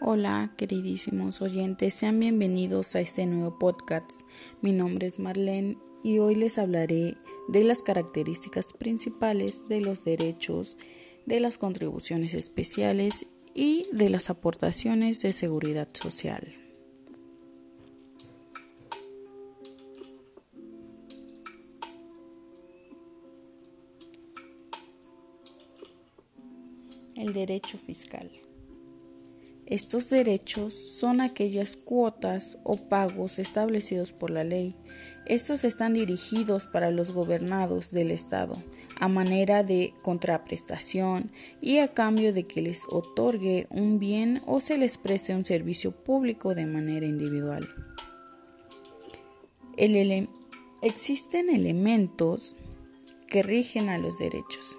Hola, queridísimos oyentes, sean bienvenidos a este nuevo podcast. Mi nombre es Marlene y hoy les hablaré de las características principales de los derechos, de las contribuciones especiales y de las aportaciones de seguridad social. El derecho fiscal. Estos derechos son aquellas cuotas o pagos establecidos por la ley. Estos están dirigidos para los gobernados del Estado a manera de contraprestación y a cambio de que les otorgue un bien o se les preste un servicio público de manera individual. existen elementos que rigen a los derechos.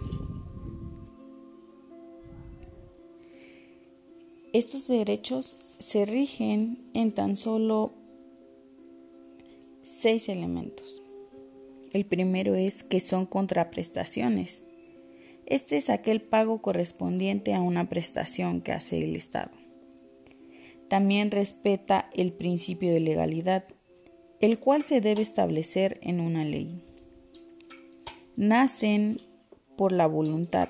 Estos derechos se rigen en tan solo seis elementos. El primero es que son contraprestaciones. Este es aquel pago correspondiente a una prestación que hace el Estado. También respeta el principio de legalidad, el cual se debe establecer en una ley. Nacen por la voluntad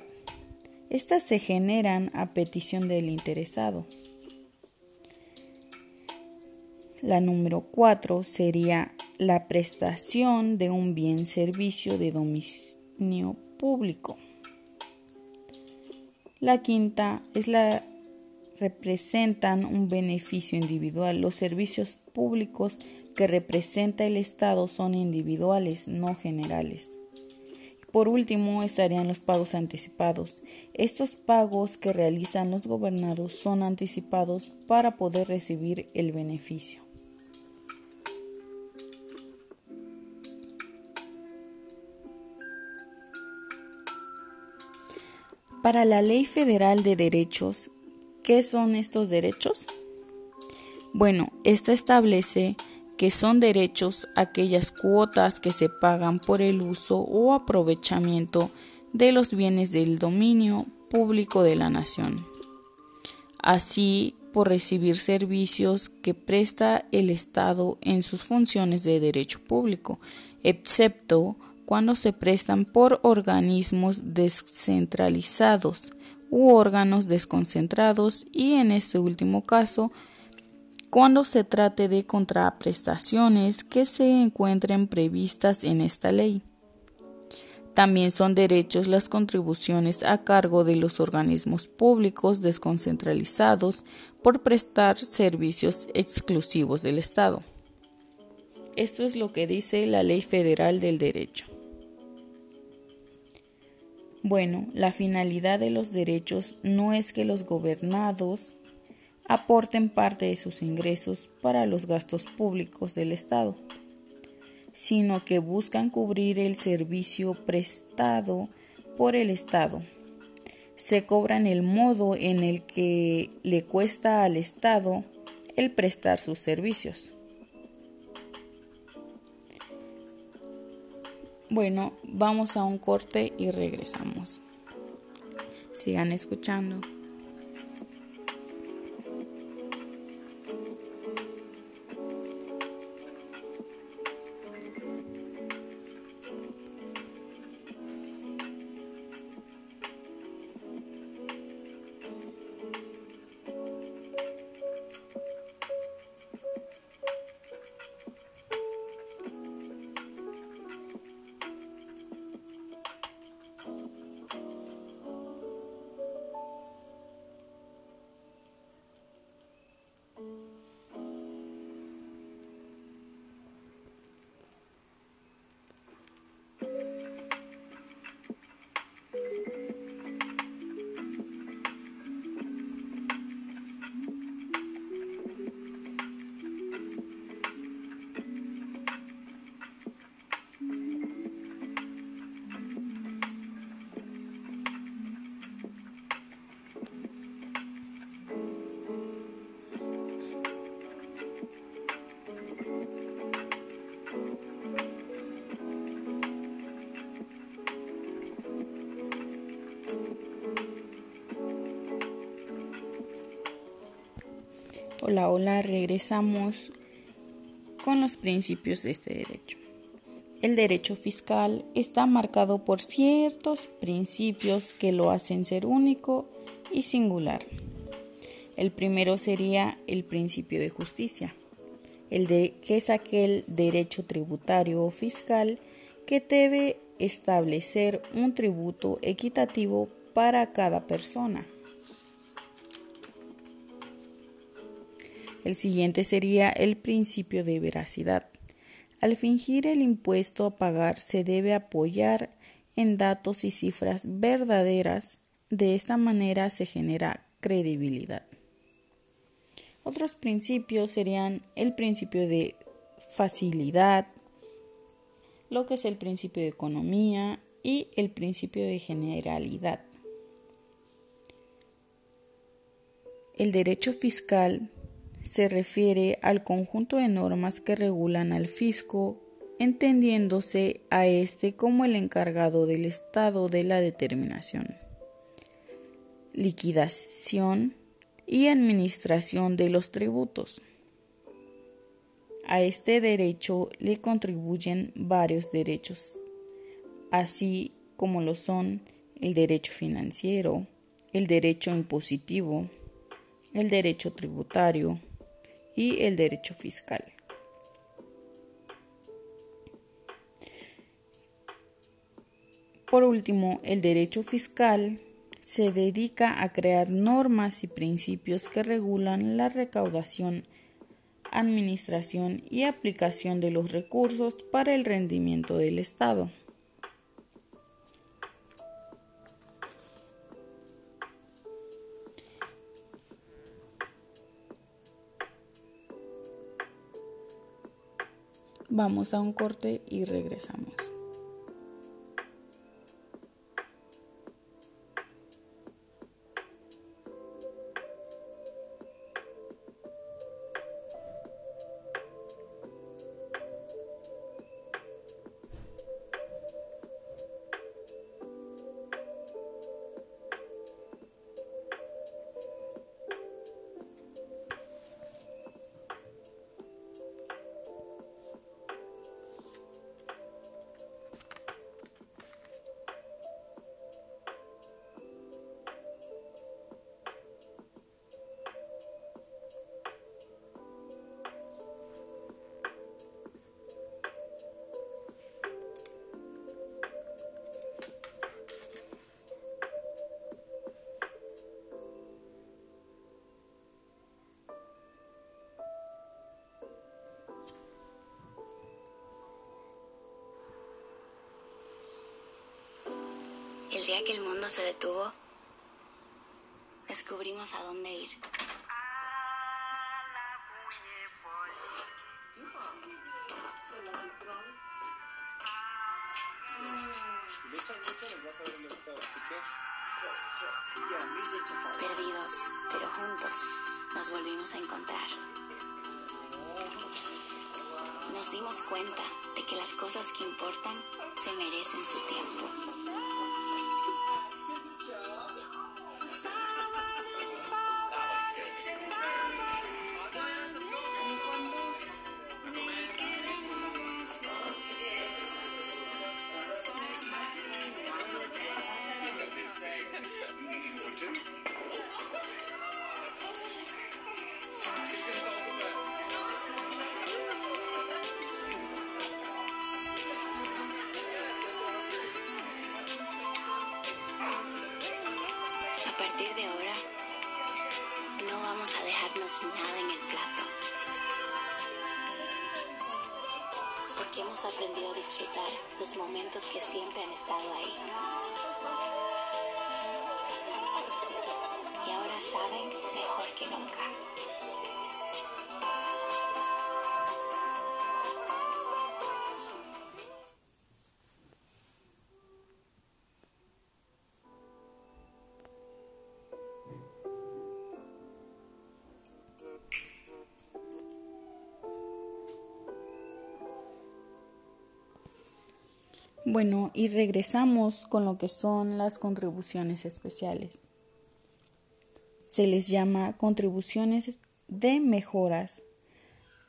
estas se generan a petición del interesado. La número 4 sería la prestación de un bien servicio de dominio público. La quinta es la representan un beneficio individual. Los servicios públicos que representa el Estado son individuales, no generales. Por último estarían los pagos anticipados. Estos pagos que realizan los gobernados son anticipados para poder recibir el beneficio. Para la Ley Federal de Derechos, ¿qué son estos derechos? Bueno, esta establece que son derechos aquellas cuotas que se pagan por el uso o aprovechamiento de los bienes del dominio público de la nación, así por recibir servicios que presta el Estado en sus funciones de derecho público, excepto cuando se prestan por organismos descentralizados u órganos desconcentrados y en este último caso cuando se trate de contraprestaciones que se encuentren previstas en esta ley. También son derechos las contribuciones a cargo de los organismos públicos desconcentralizados por prestar servicios exclusivos del Estado. Esto es lo que dice la Ley Federal del Derecho. Bueno, la finalidad de los derechos no es que los gobernados aporten parte de sus ingresos para los gastos públicos del Estado, sino que buscan cubrir el servicio prestado por el Estado. Se cobran el modo en el que le cuesta al Estado el prestar sus servicios. Bueno, vamos a un corte y regresamos. Sigan escuchando. Hola, hola, regresamos con los principios de este derecho. El derecho fiscal está marcado por ciertos principios que lo hacen ser único y singular. El primero sería el principio de justicia, el de que es aquel derecho tributario o fiscal que debe establecer un tributo equitativo para cada persona. El siguiente sería el principio de veracidad. Al fingir el impuesto a pagar se debe apoyar en datos y cifras verdaderas. De esta manera se genera credibilidad. Otros principios serían el principio de facilidad, lo que es el principio de economía y el principio de generalidad. El derecho fiscal se refiere al conjunto de normas que regulan al fisco, entendiéndose a éste como el encargado del estado de la determinación, liquidación y administración de los tributos. A este derecho le contribuyen varios derechos, así como lo son el derecho financiero, el derecho impositivo, el derecho tributario, y el derecho fiscal. Por último, el derecho fiscal se dedica a crear normas y principios que regulan la recaudación, administración y aplicación de los recursos para el rendimiento del Estado. Vamos a un corte y regresamos. Que el mundo se detuvo, descubrimos a dónde ir. Perdidos, pero juntos, nos volvimos a encontrar. Nos dimos cuenta de que las cosas que importan se merecen su tiempo. Bueno, y regresamos con lo que son las contribuciones especiales. Se les llama contribuciones de mejoras,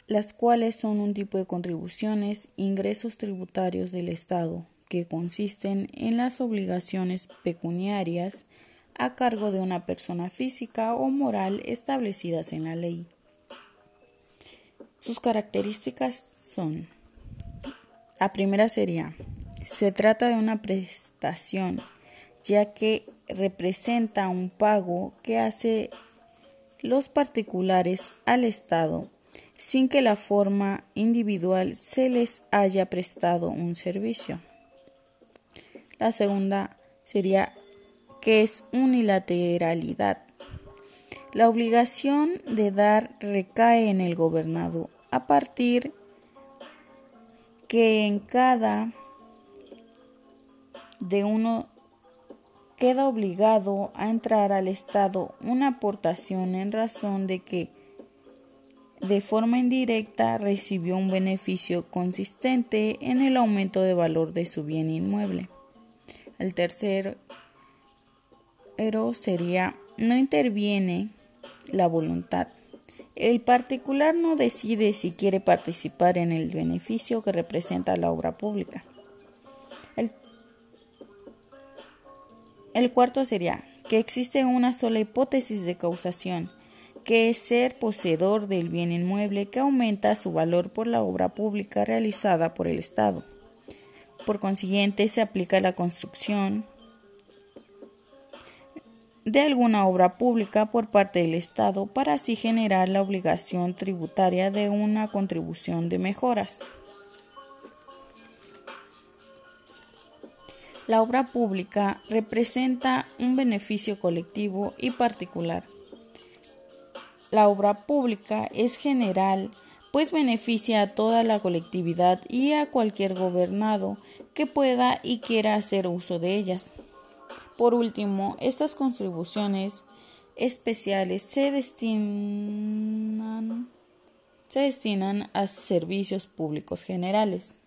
las cuales son un tipo de contribuciones, ingresos tributarios del Estado, que consisten en las obligaciones pecuniarias a cargo de una persona física o moral establecidas en la ley. Sus características son, la primera sería, se trata de una prestación, ya que representa un pago que hace los particulares al Estado sin que la forma individual se les haya prestado un servicio. La segunda sería que es unilateralidad. La obligación de dar recae en el gobernado a partir que en cada de uno queda obligado a entrar al Estado una aportación en razón de que de forma indirecta recibió un beneficio consistente en el aumento de valor de su bien inmueble. El tercero sería no interviene la voluntad. El particular no decide si quiere participar en el beneficio que representa la obra pública. El cuarto sería que existe una sola hipótesis de causación, que es ser poseedor del bien inmueble que aumenta su valor por la obra pública realizada por el Estado. Por consiguiente, se aplica la construcción, de alguna obra pública por parte del Estado para así generar la obligación tributaria de una contribución de mejoras. La obra pública representa un beneficio colectivo y particular. La obra pública es general, pues beneficia a toda la colectividad y a cualquier gobernado que pueda y quiera hacer uso de ellas. Por último, estas contribuciones especiales se destinan, a servicios públicos generales.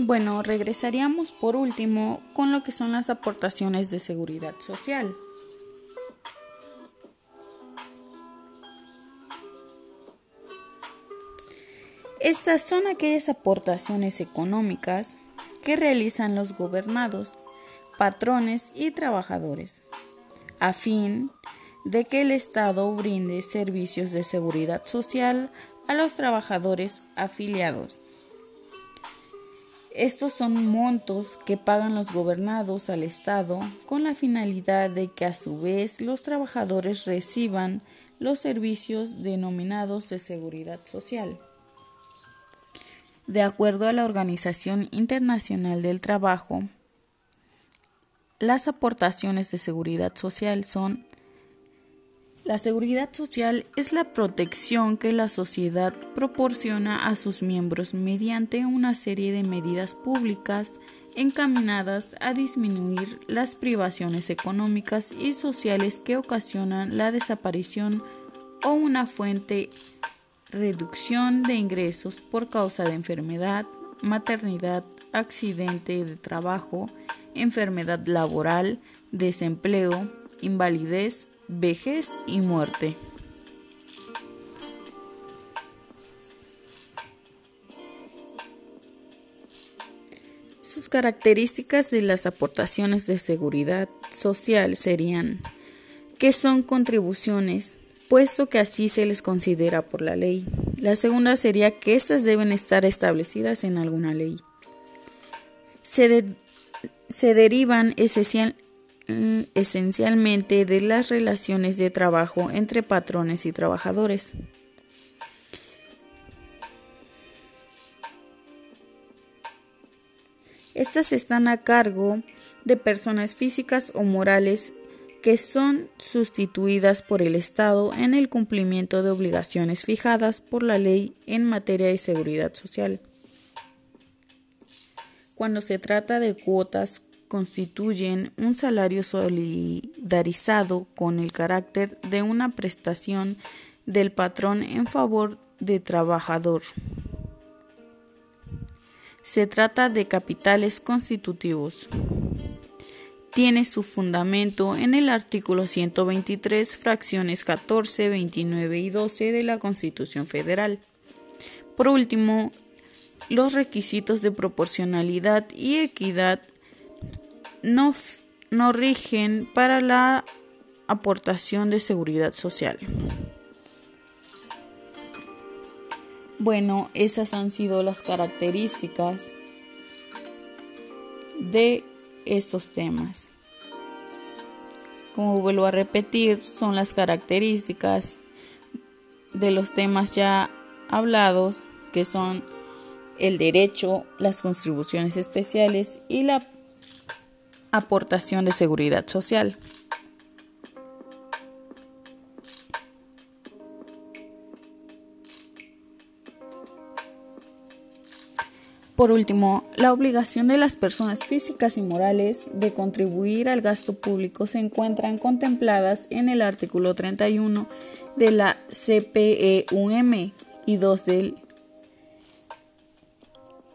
Bueno, regresaríamos por último con lo que son las aportaciones de seguridad social. Estas son aquellas aportaciones económicas que realizan los gobernados, patrones y trabajadores, a fin de que el Estado brinde servicios de seguridad social a los trabajadores afiliados estos son montos que pagan los gobernados al Estado con la finalidad de que a su vez los trabajadores reciban los servicios denominados de seguridad social. De acuerdo a la Organización Internacional del Trabajo, las aportaciones de seguridad social son la seguridad social es la protección que la sociedad proporciona a sus miembros mediante una serie de medidas públicas encaminadas a disminuir las privaciones económicas y sociales que ocasionan la desaparición o una fuente reducción de ingresos por causa de enfermedad, maternidad, accidente de trabajo, enfermedad laboral, desempleo, invalidez, vejez y muerte. Sus características de las aportaciones de seguridad social serían que son contribuciones, puesto que así se les considera por la ley. La segunda sería que éstas deben estar establecidas en alguna ley. Se, se derivan esencialmente Mm, esencialmente de las relaciones de trabajo entre patrones y trabajadores. Estas están a cargo de personas físicas o morales que son sustituidas por el Estado en el cumplimiento de obligaciones fijadas por la ley en materia de seguridad social. Cuando se trata de cuotas constituyen un salario solidarizado con el carácter de una prestación del patrón en favor del trabajador. Se trata de capitales constitutivos. Tiene su fundamento en el artículo 123, fracciones 14, 29 y 12 de la Constitución Federal. Por último, los requisitos de proporcionalidad y equidad no, no rigen para la aportación de seguridad social. Bueno, esas han sido las características de estos temas. Como vuelvo a repetir, son las características de los temas ya hablados, que son el derecho, las contribuciones especiales y la aportación de seguridad social. Por último, la obligación de las personas físicas y morales de contribuir al gasto público se encuentran contempladas en el artículo 31 de la CPEUM y 2 del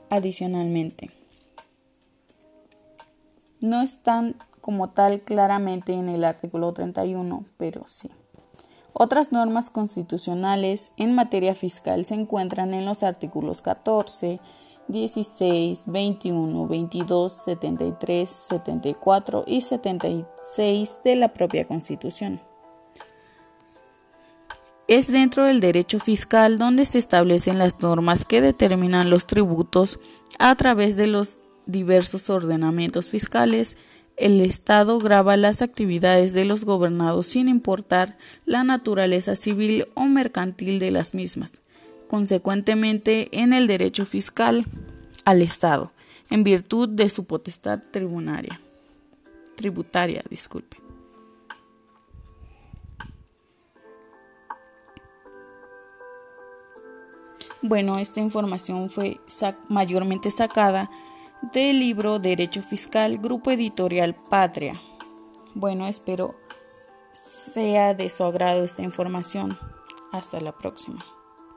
adicionalmente no están como tal claramente en el artículo 31, pero sí. Otras normas constitucionales en materia fiscal se encuentran en los artículos 14, 16, 21, 22, 73, 74 y 76 de la propia Constitución. Es dentro del derecho fiscal donde se establecen las normas que determinan los tributos a través de los diversos ordenamientos fiscales, el Estado grava las actividades de los gobernados sin importar la naturaleza civil o mercantil de las mismas. Consecuentemente, en el derecho fiscal al Estado, en virtud de su potestad tributaria. Tributaria, disculpe. Bueno, esta información fue mayormente sacada del libro Derecho Fiscal, Grupo Editorial Patria. Bueno, espero sea de su agrado esta información. Hasta la próxima.